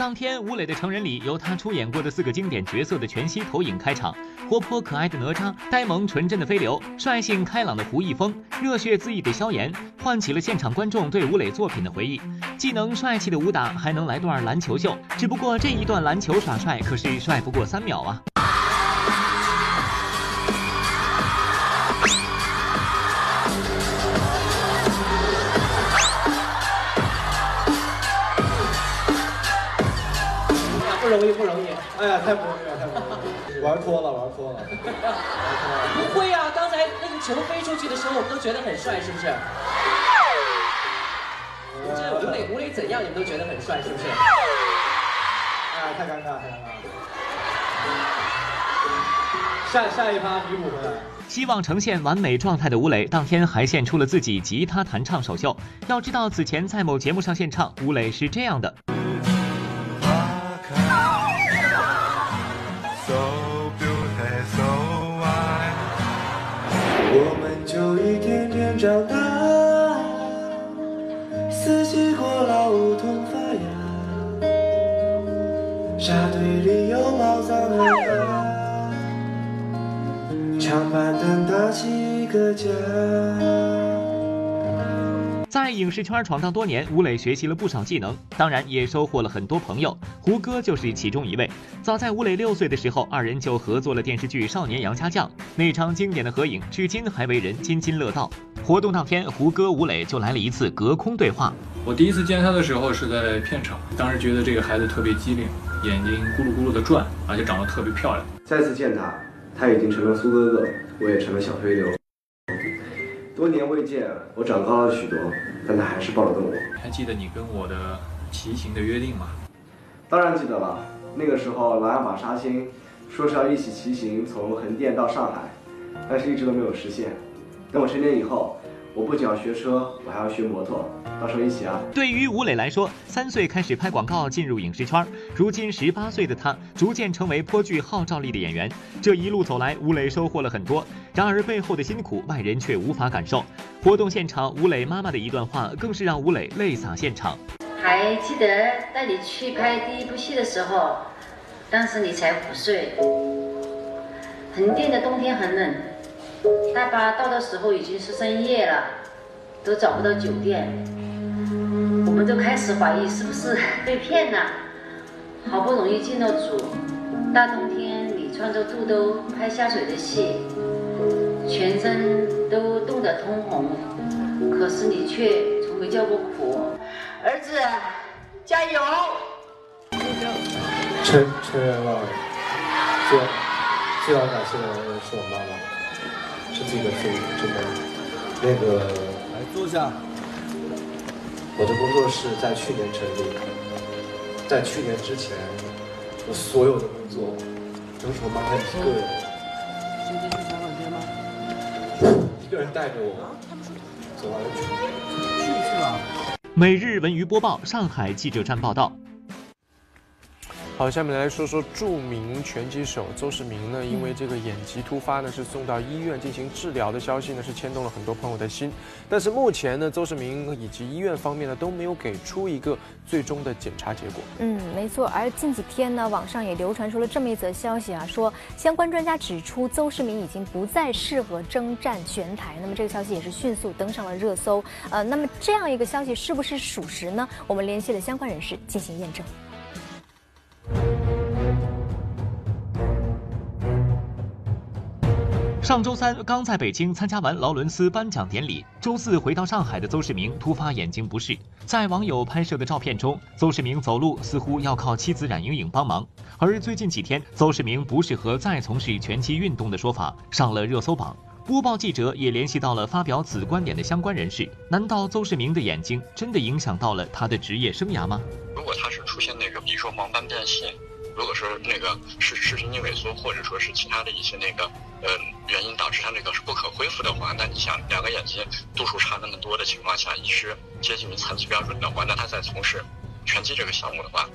当天，吴磊的成人礼由他出演过的四个经典角色的全息投影开场。活泼可爱的哪吒，呆萌纯真的飞流，率性开朗的胡一峰，热血恣意的萧炎，唤起了现场观众对吴磊作品的回忆。既能帅气的武打，还能来段篮球秀。只不过这一段篮球耍帅可是帅不过三秒啊！不容易，不容易！哎呀，太不容易了，太不容易了！玩脱了，玩脱了！不会啊，刚才那个球飞出去的时候，我们都觉得很帅，是不是？这吴磊，吴磊怎样，你们都觉得很帅，是不是？哎，太尴尬，太尴尬了！下下一趴弥补回来。希望呈现完美状态的吴磊，当天还献出了自己吉他弹唱首秀。要知道，此前在某节目上献唱，吴磊是这样的。就一天天长大，四季过老，梧桐发芽，沙堆里有宝藏海发，长板凳搭起一个家。在影视圈闯荡多年，吴磊学习了不少技能，当然也收获了很多朋友。胡歌就是其中一位。早在吴磊六岁的时候，二人就合作了电视剧《少年杨家将》，那场经典的合影至今还为人津津乐道。活动当天，胡歌、吴磊就来了一次隔空对话。我第一次见他的时候是在片场，当时觉得这个孩子特别机灵，眼睛咕噜咕噜的转，而且长得特别漂亮。再次见他，他已经成了苏哥哥，我也成了小飞流。多年未见，我长高了许多，但他还是抱得动我。还记得你跟我的骑行的约定吗？当然记得了。那个时候，琅琊榜杀青，说是要一起骑行从横店到上海，但是一直都没有实现。等我成年以后，我不仅要学车，我还要学摩托，到时候一起啊！对于吴磊来说，三岁开始拍广告进入影视圈，如今十八岁的他逐渐成为颇具号召力的演员。这一路走来，吴磊收获了很多，然而背后的辛苦外人却无法感受。活动现场，吴磊妈妈的一段话更是让吴磊泪洒现场。还记得带你去拍第一部戏的时候，当时你才五岁，横店的冬天很冷。大巴到的时候已经是深夜了，都找不到酒店，我们都开始怀疑是不是 被骗了。好不容易进了组，大冬天你穿着肚兜拍下水的戏，全身都冻得通红，可是你却从没叫过苦。儿子，加油！陈陈元老，最最要感谢的人是我妈妈。是这个是真的，那个来坐下。我的工作室在去年成立，在去年之前，我所有的工作都是我妈妈一个人，现在是采访间吗？一个人带着我走完了去去了。每日文娱播报，上海记者站报道。好，下面来说说著名拳击手邹市明呢，因为这个眼疾突发呢，是送到医院进行治疗的消息呢，是牵动了很多朋友的心。但是目前呢，邹市明以及医院方面呢，都没有给出一个最终的检查结果。嗯，没错。而近几天呢，网上也流传出了这么一则消息啊，说相关专家指出，邹市明已经不再适合征战拳台。那么这个消息也是迅速登上了热搜。呃，那么这样一个消息是不是属实呢？我们联系了相关人士进行验证。上周三刚在北京参加完劳伦斯颁奖典礼，周四回到上海的邹市明突发眼睛不适。在网友拍摄的照片中，邹市明走路似乎要靠妻子冉莹莹帮忙。而最近几天，邹市明不适合再从事拳击运动的说法上了热搜榜。播报记者也联系到了发表此观点的相关人士。难道邹市明的眼睛真的影响到了他的职业生涯吗？如果他是出现那个，比如说盲斑变性。如果说那个是视神经萎缩，或者说是其他的一些那个，呃，原因导致他那个是不可恢复的话，那你想两个眼睛度数差那么多的情况下，一是接近于残疾标准的话，那他在从事拳击这个项目的话，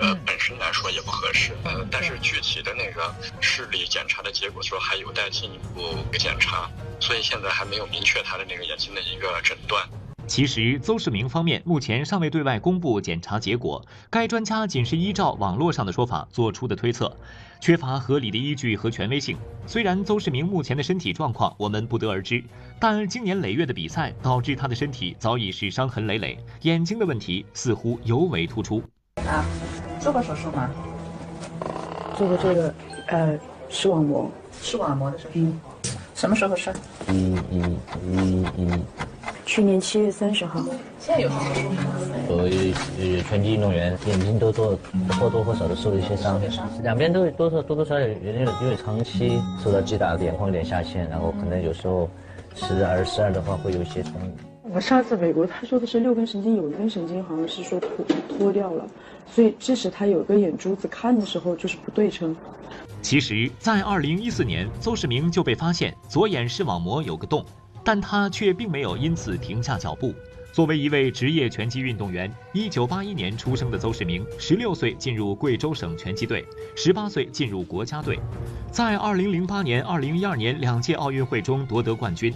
呃，本身来说也不合适。呃，但是具体的那个视力检查的结果说还有待进一步检查，所以现在还没有明确他的那个眼睛的一个诊断。其实，邹市明方面目前尚未对外公布检查结果，该专家仅是依照网络上的说法做出的推测，缺乏合理的依据和权威性。虽然邹市明目前的身体状况我们不得而知，但经年累月的比赛导致他的身体早已是伤痕累累，眼睛的问题似乎尤为突出。啊，做过手术吗？做过这个，呃，视网膜。视网膜的手术。嗯。什么时候是？嗯嗯嗯嗯。去年七月三十号。现在有什么作为呃拳击运动员，眼睛都多或多或少的受了一些伤，两边都多少多多少少有点因为长期受到击打，眼眶有点下陷，然后可能有时候时而时而的话会有一些冲。我上次美国他说的是六根神经有一根神经好像是说脱脱掉了，所以致使他有个眼珠子看的时候就是不对称。其实，在二零一四年，邹市明就被发现左眼视网膜有个洞。但他却并没有因此停下脚步。作为一位职业拳击运动员，一九八一年出生的邹市明，十六岁进入贵州省拳击队，十八岁进入国家队，在二零零八年、二零一二年两届奥运会中夺得冠军。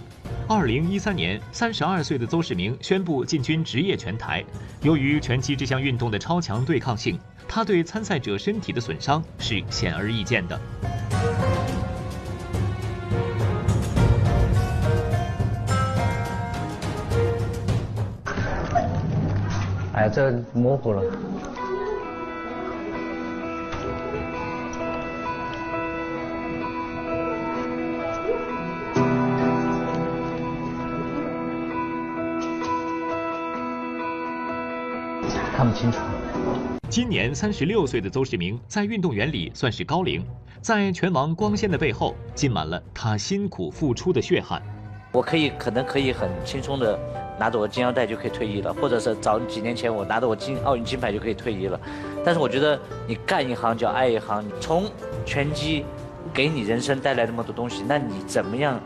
二零一三年，三十二岁的邹市明宣布进军职业拳台。由于拳击这项运动的超强对抗性，他对参赛者身体的损伤是显而易见的。哎，这模糊了。看不清楚。今年三十六岁的邹市明，在运动员里算是高龄，在拳王光鲜的背后，浸满了他辛苦付出的血汗。我可以，可能可以很轻松的。拿着我金腰带就可以退役了，或者是早几年前我拿着我金奥运金牌就可以退役了。但是我觉得你干一行就要爱一行，从拳击给你人生带来那么多东西，那你怎么样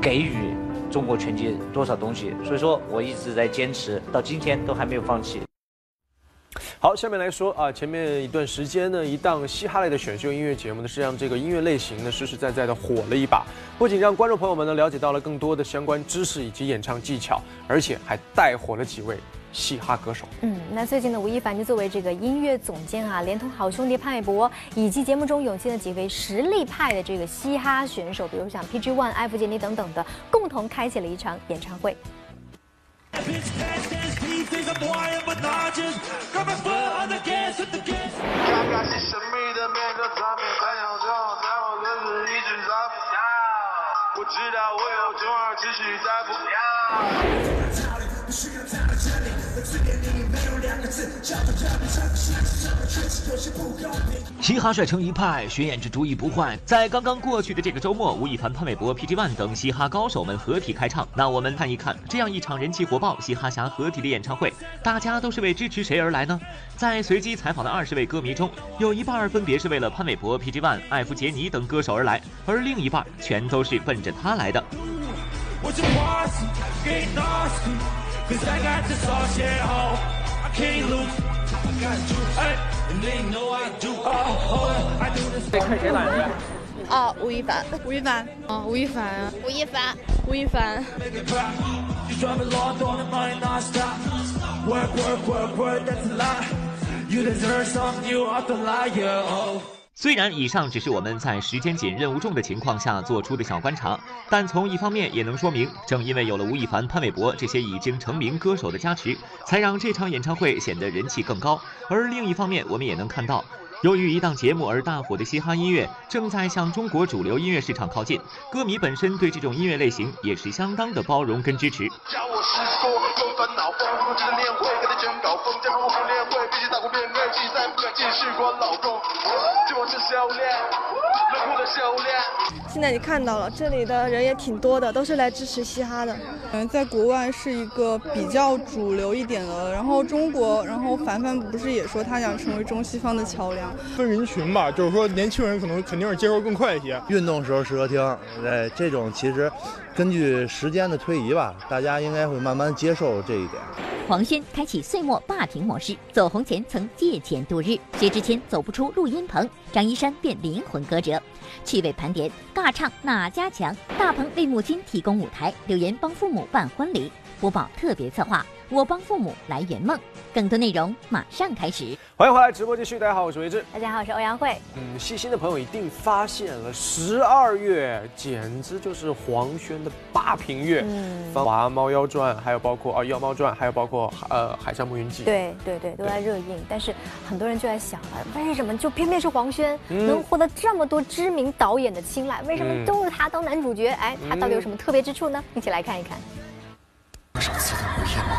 给予中国拳击多少东西？所以说我一直在坚持，到今天都还没有放弃。好，下面来说啊，前面一段时间呢，一档嘻哈类的选秀音乐节目呢，是让这个音乐类型呢实实在在的火了一把，不仅让观众朋友们呢了解到了更多的相关知识以及演唱技巧，而且还带火了几位嘻哈歌手。嗯，那最近呢，吴亦凡就作为这个音乐总监啊，连同好兄弟潘玮柏以及节目中涌现的几位实力派的这个嘻哈选手，比如像 PG One、艾弗杰尼等等的，共同开启了一场演唱会。我知道我有种儿持续在不要。嘻哈帅成一派，巡演之主意不坏。在刚刚过去的这个周末，吴亦凡、潘玮柏、PG One 等嘻哈高手们合体开唱。那我们看一看，这样一场人气火爆、嘻哈侠合体的演唱会，大家都是为支持谁而来呢？在随机采访的二十位歌迷中，有一半分别是为了潘玮柏、PG One、艾弗杰尼等歌手而来，而另一半全都是奔着他来的。在看谁来着？哦，吴亦凡，吴亦凡，哦，吴亦凡啊，吴亦凡，吴亦凡。 虽然以上只是我们在时间紧、任务重的情况下做出的小观察，但从一方面也能说明，正因为有了吴亦凡、潘玮柏这些已经成名歌手的加持，才让这场演唱会显得人气更高。而另一方面，我们也能看到，由于一档节目而大火的嘻哈音乐正在向中国主流音乐市场靠近，歌迷本身对这种音乐类型也是相当的包容跟支持。现在你看到了，这里的人也挺多的，都是来支持嘻哈的。嗯，在国外是一个比较主流一点的，然后中国，然后凡凡不是也说他想成为中西方的桥梁？分人群吧，就是说年轻人可能肯定是接受更快一些。运动时候适合听，对，这种其实根据时间的推移吧，大家应该会慢慢接受这一点。黄轩开启岁末霸屏模式，走红前曾借钱度日，薛之谦走不出录音棚，张一山变灵魂歌者。趣味盘点，尬唱哪家强？大鹏为母亲提供舞台，柳岩帮父母办婚礼。播报特别策划，我帮父母来圆梦。更多内容马上开始。欢迎回来，直播继续。大家好，我是维志。大家好，我是欧阳慧。嗯，细心的朋友一定发现了，十二月简直就是黄轩的霸屏月。嗯，《华猫妖传》，还有包括啊《妖猫传》，还有包括呃《海上牧云记》。对对对，都在热映。但是很多人就在想了，为什么就偏偏是黄轩能获得这么多知名导演的青睐？为什么都是他当男主角？哎，他到底有什么特别之处呢？一起来看一看。上次的午夜梦，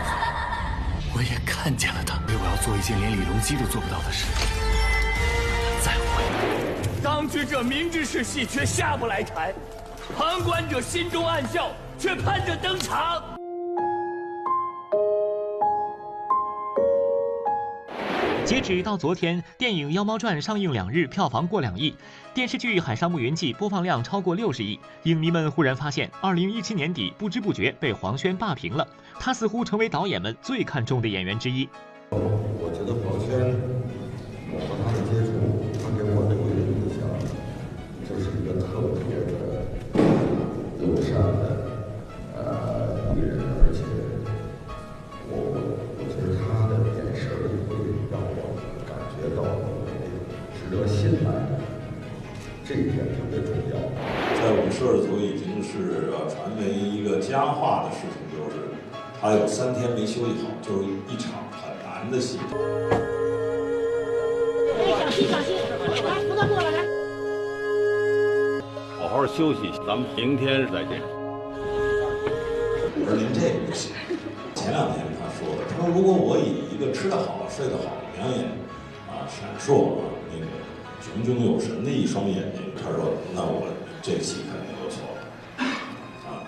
我也看见了他，所以我要做一件连李隆基都做不到的事，再会。当局者明知是戏，却下不来台；旁观者心中暗笑，却盼着登场。截止到昨天，电影《妖猫传》上映两日，票房过两亿；电视剧《海上牧云记》播放量超过六十亿。影迷们忽然发现，二零一七年底不知不觉被黄轩霸屏了，他似乎成为导演们最看重的演员之一。我觉得黄轩，和他的是呃传为一个佳话的事情，就是他有三天没休息好，就是一场很难的戏。小心小心，来扶到过来来。好好休息，咱们明天再见。我说您这个不行。前两天他说的，他说如果我以一个吃得好、睡得好、两眼啊闪烁啊那个炯炯有神的一双眼睛，他说那我这戏。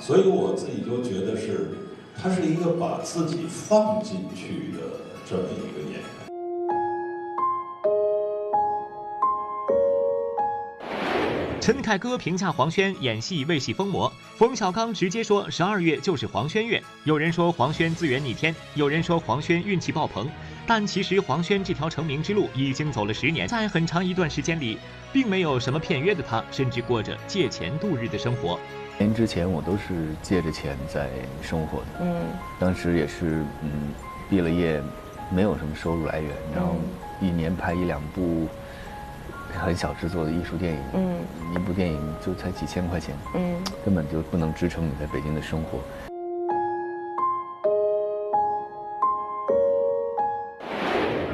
所以我自己就觉得是，他是一个把自己放进去的这么一个演员。陈凯歌评价黄轩演戏未戏疯魔，冯小刚直接说十二月就是黄轩月。有人说黄轩资源逆天，有人说黄轩运气爆棚，但其实黄轩这条成名之路已经走了十年，在很长一段时间里，并没有什么片约的他，甚至过着借钱度日的生活。年之前我都是借着钱在生活的，嗯，当时也是嗯，毕了业，没有什么收入来源，然后一年拍一两部。很小制作的艺术电影，嗯，一部电影就才几千块钱，嗯，根本就不能支撑你在北京的生活。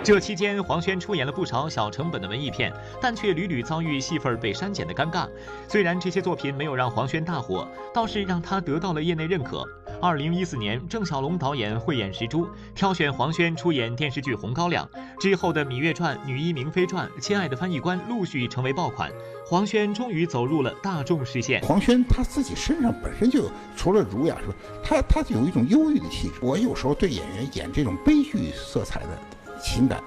这期间，黄轩出演了不少小成本的文艺片，但却屡屡遭遇戏份被删减的尴尬。虽然这些作品没有让黄轩大火，倒是让他得到了业内认可。二零一四年，郑晓龙导演慧眼识珠，挑选黄轩出演电视剧《红高粱》之后的《芈月传》《女医明妃传》《亲爱的翻译官》陆续成为爆款，黄轩终于走入了大众视线。黄轩他自己身上本身就除了儒雅，说他他有一种忧郁的气质。我有时候对演员演这种悲剧色彩的。情感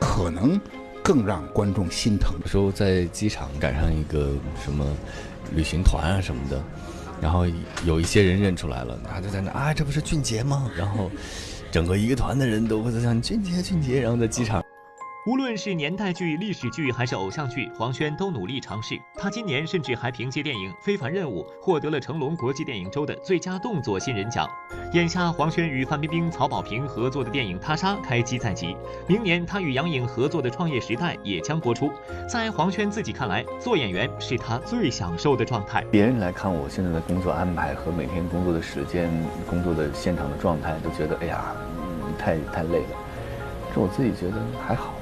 可能更让观众心疼。有时候在机场赶上一个什么旅行团啊什么的，然后有一些人认出来了，他就在那啊，这不是俊杰吗？然后整个一个团的人都会在想俊杰，俊杰，然后在机场。无论是年代剧、历史剧还是偶像剧，黄轩都努力尝试。他今年甚至还凭借电影《非凡任务》获得了成龙国际电影周的最佳动作新人奖。眼下，黄轩与范冰冰、曹保平合作的电影《他杀》开机在即，明年他与杨颖合作的《创业时代》也将播出。在黄轩自己看来，做演员是他最享受的状态。别人来看我现在的工作安排和每天工作的时间、工作的现场的状态，都觉得哎呀，太太累了。这我自己觉得还好。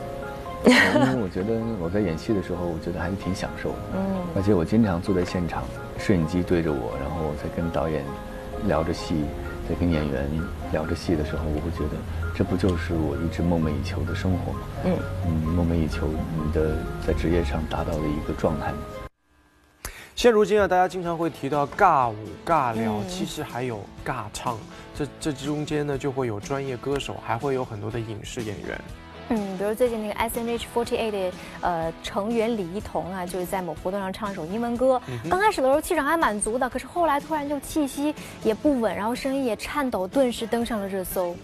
因为我觉得我在演戏的时候，我觉得还是挺享受的。嗯，而且我经常坐在现场，摄影机对着我，然后我在跟导演聊着戏，在跟演员聊着戏的时候，我会觉得这不就是我一直梦寐以求的生活吗？嗯嗯，梦寐以求你的在职业上达到的一个状态。现如今啊，大家经常会提到尬舞、尬聊，其实还有尬唱。这这中间呢，就会有专业歌手，还会有很多的影视演员。嗯，比如最近那个 S N H forty eight 的呃成员李一桐啊，就是在某活动上唱一首英文歌。刚开始的时候气场还蛮足的，可是后来突然就气息也不稳，然后声音也颤抖，顿时登上了热搜。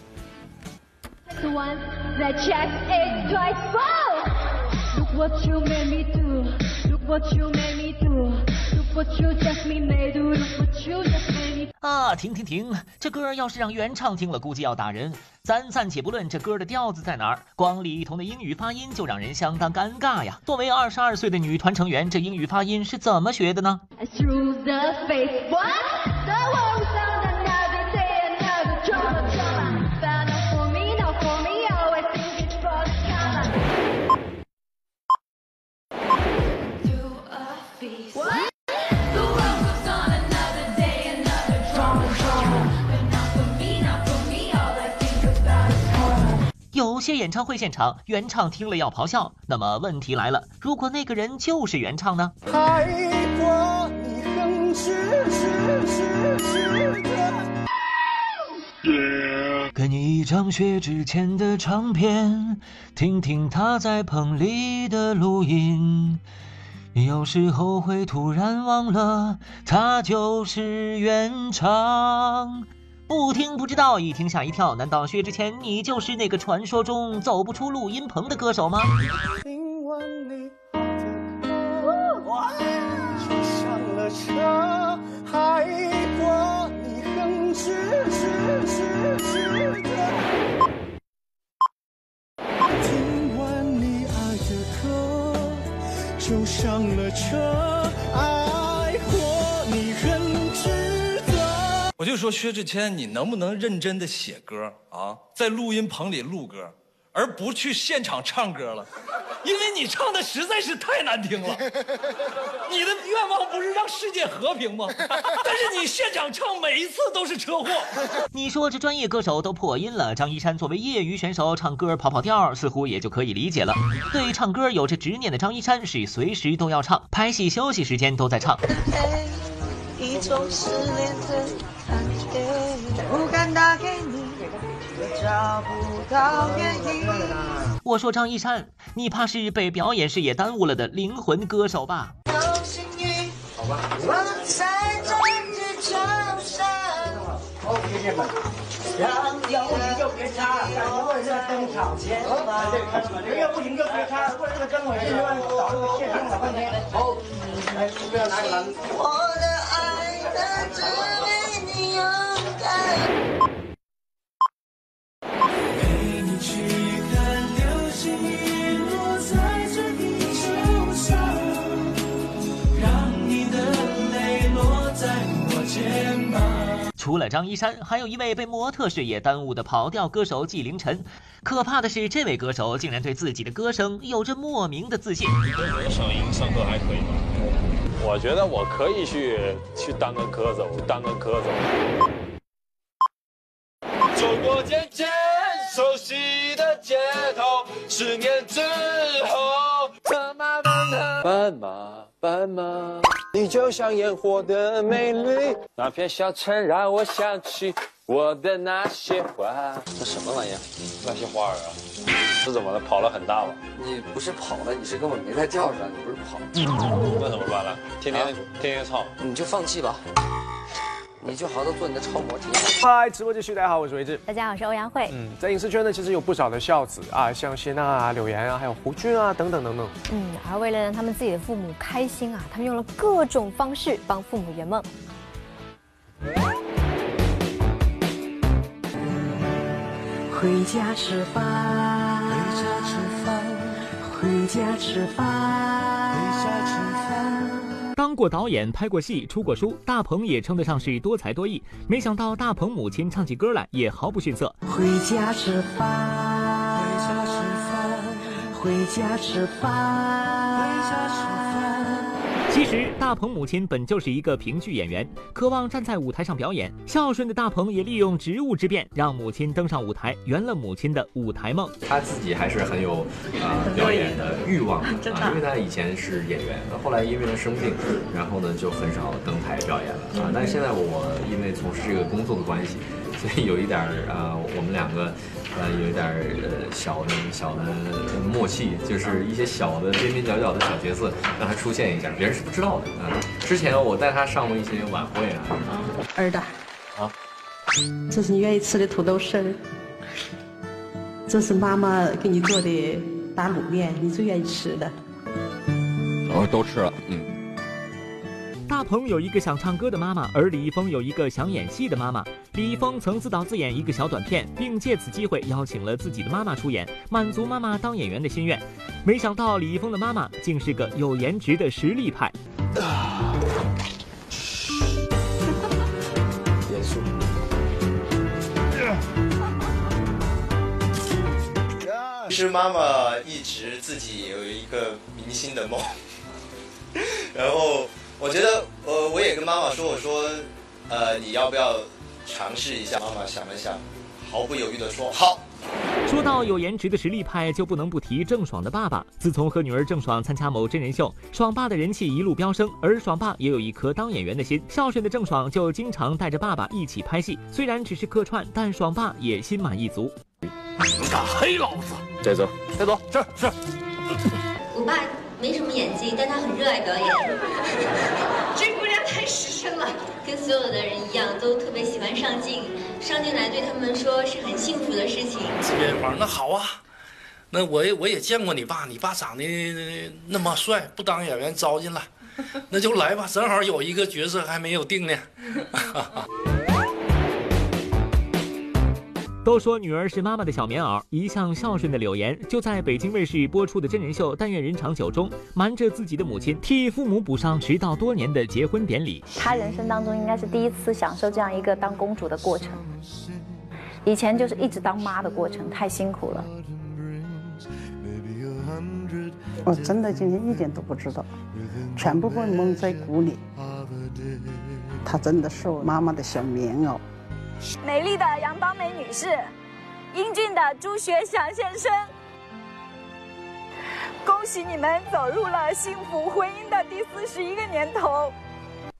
啊，停停停！这歌要是让原唱听了，估计要打人。咱暂且不论这歌的调子在哪儿，光李一桐的英语发音就让人相当尴尬呀。作为二十二岁的女团成员，这英语发音是怎么学的呢？有些演唱会现场，原唱听了要咆哮。那么问题来了，如果那个人就是原唱呢？给你一张薛之谦的唱片，听听他在棚里的录音。有时候会突然忘了，他就是原唱。不听不知道，一听吓一跳。难道薛之谦，你就是那个传说中走不出录音棚的歌手吗？就上了车，爱我就说薛之谦，你能不能认真的写歌啊？在录音棚里录歌。而不去现场唱歌了，因为你唱的实在是太难听了。你的愿望不是让世界和平吗？但是你现场唱每一次都是车祸。你说这专业歌手都破音了，张一山作为业余选手唱歌跑跑调，似乎也就可以理解了。对唱歌有着执念的张一山是随时都要唱，拍戏休息时间都在唱。不敢打给你。找不到原因。我说张一山，你怕是被表演事业耽误了的灵魂歌手吧？好，谢谢们。要不行就别插了，为了登场钱嘛。要不行就别插，为了这个灯，我千万找这个线弄老半天。好，来，不要拿个篮子。我的除了张一山，还有一位被模特事业耽误的跑调歌手纪凌尘。可怕的是，这位歌手竟然对自己的歌声有着莫名的自信。你觉得我的嗓音上课还可以吗？我觉得我可以去去当个歌手，当个歌手。走过渐渐熟悉的街头，十年之后，策马斑马斑马，你就像烟火的美丽。那片小城让我想起我的那些花。这什么玩意儿？那些花儿啊，是怎么了？跑了很大吗？你不是跑了，你是根本没在调上，你不是跑。那怎么办呢？天天、天天唱，你就放弃吧，你就好好做你的超模挺好。嗨，直播继续，大家好，我是维志。大家好，我是欧阳慧。嗯，在影视圈呢，其实有不少的孝子啊，像谢娜啊、柳岩啊，还有胡军啊，等等等等。嗯，而为了让他们自己的父母开心啊，他们用了各种方式帮父母圆梦。回家吃饭，回家吃饭，回家吃饭，回家吃饭。当过导演、拍过戏、出过书，大鹏也称得上是多才多艺。没想到大鹏母亲唱起歌来也毫不逊色。回家吃饭，回家吃饭，回家吃饭，回家吃饭。其实大鹏母亲本就是一个评剧演员，渴望站在舞台上表演。孝顺的大鹏也利用职务之便，让母亲登上舞台，圆了母亲的舞台梦。他自己还是很有呃表演的欲望 的啊，因为他以前是演员，后来因为他生病，然后呢就很少登台表演了啊。但是现在我因为从事这个工作的关系，所以有一点儿呃，我们两个呃有一点儿呃小的小的默契，就是一些小的边边角角的小角色让他出现一下，别人是不知道的啊。之前我带他上过一些晚会啊。儿子，啊，这是你愿意吃的土豆丝儿，这是妈妈给你做的打卤面，你最愿意吃的。我都吃了，嗯。大鹏有一个想唱歌的妈妈，而李易峰有一个想演戏的妈妈。李易峰曾自导自演一个小短片，并借此机会邀请了自己的妈妈出演，满足妈妈当演员的心愿。没想到李易峰的妈妈竟是个有颜值的实力派。严肃。其实妈妈一直自己有一个明星的梦，然后我觉得，呃，我也跟妈妈说，我说，呃，你要不要尝试一下？妈妈想了想，毫不犹豫地说好。说到有颜值的实力派，就不能不提郑爽的爸爸。自从和女儿郑爽参加某真人秀，爽爸的人气一路飙升，而爽爸也有一颗当演员的心。孝顺的郑爽就经常带着爸爸一起拍戏，虽然只是客串，但爽爸也心满意足。你敢黑老子？带走，带走，是是。我爸没什么演技，但他很热爱表演。这姑娘太实诚了，跟所有的人一样，都特别喜欢上镜。上镜来对他们说是很幸福的事情。自编房那好啊，那我也我也见过你爸，你爸长得那么帅，不当演员糟践了，那就来吧，正好有一个角色还没有定呢。都说女儿是妈妈的小棉袄，一向孝顺的柳岩就在北京卫视播出的真人秀《但愿人长久》中，瞒着自己的母亲，替父母补上迟到多年的结婚典礼。她人生当中应该是第一次享受这样一个当公主的过程，以前就是一直当妈的过程，太辛苦了。我真的今天一点都不知道，全部被蒙在鼓里。她真的是我妈妈的小棉袄。美丽的杨邦美女士，英俊的朱学祥先生，恭喜你们走入了幸福婚姻的第四十一个年头。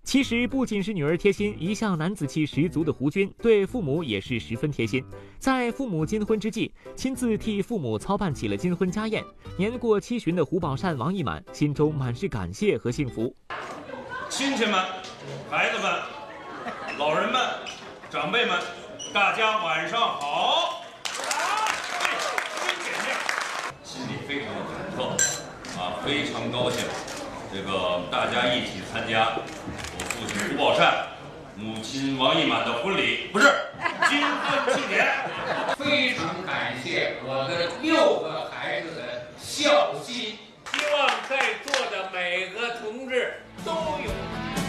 其实不仅是女儿贴心，一向男子气十足的胡军对父母也是十分贴心。在父母金婚之际，亲自替父母操办起了金婚家宴。年过七旬的胡宝善、王一满心中满是感谢和幸福。亲戚们、孩子们、老人们、长辈们大家晚上好好心里非常的忐忑啊非常高兴这个大家一起参加我父亲吴宝善母亲王一满的婚礼不是金婚庆典非常感谢我的六个孩子的孝心希望在座的每个同志都有